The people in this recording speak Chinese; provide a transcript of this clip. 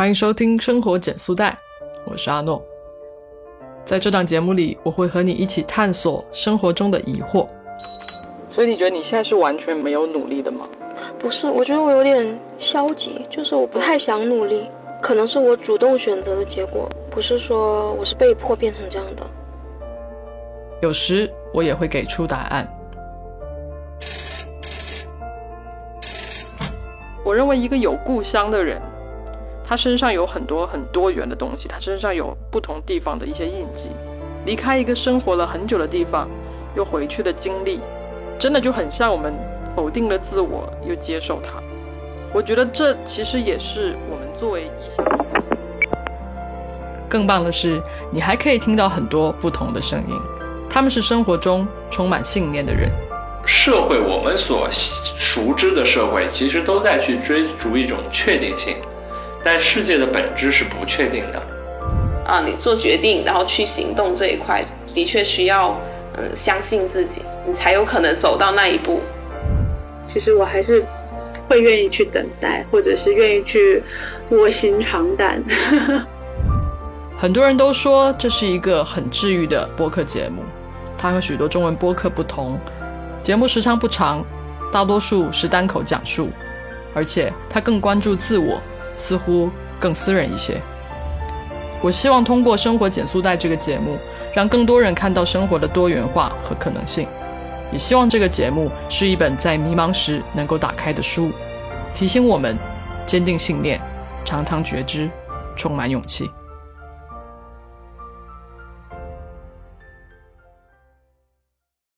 欢迎收听《生活减速带》，我是阿诺。在这档节目里，我会和你一起探索生活中的疑惑。所以你觉得你现在是完全没有努力的吗？不是，我觉得我有点消极，就是我不太想努力，可能是我主动选择的结果，不是说我是被迫变成这样的。有时我也会给出答案。我认为一个有故乡的人，他身上有很多很多元的东西，他身上有不同地方的一些印记。离开一个生活了很久的地方，又回去的经历，真的就很像我们否定了自我，又接受它。我觉得这其实也是我们作为异乡。更棒的是，你还可以听到很多不同的声音，他们是生活中充满信念的人。社会，我们所。熟知的社会其实都在去追逐一种确定性，但世界的本质是不确定的。啊，你做决定然后去行动这一块，的确需要嗯相信自己，你才有可能走到那一步。其实我还是会愿意去等待，或者是愿意去卧薪尝胆。很多人都说这是一个很治愈的播客节目，它和许多中文播客不同，节目时长不长。大多数是单口讲述，而且它更关注自我，似乎更私人一些。我希望通过《生活减速带》这个节目，让更多人看到生活的多元化和可能性。也希望这个节目是一本在迷茫时能够打开的书，提醒我们坚定信念，常常觉知，充满勇气。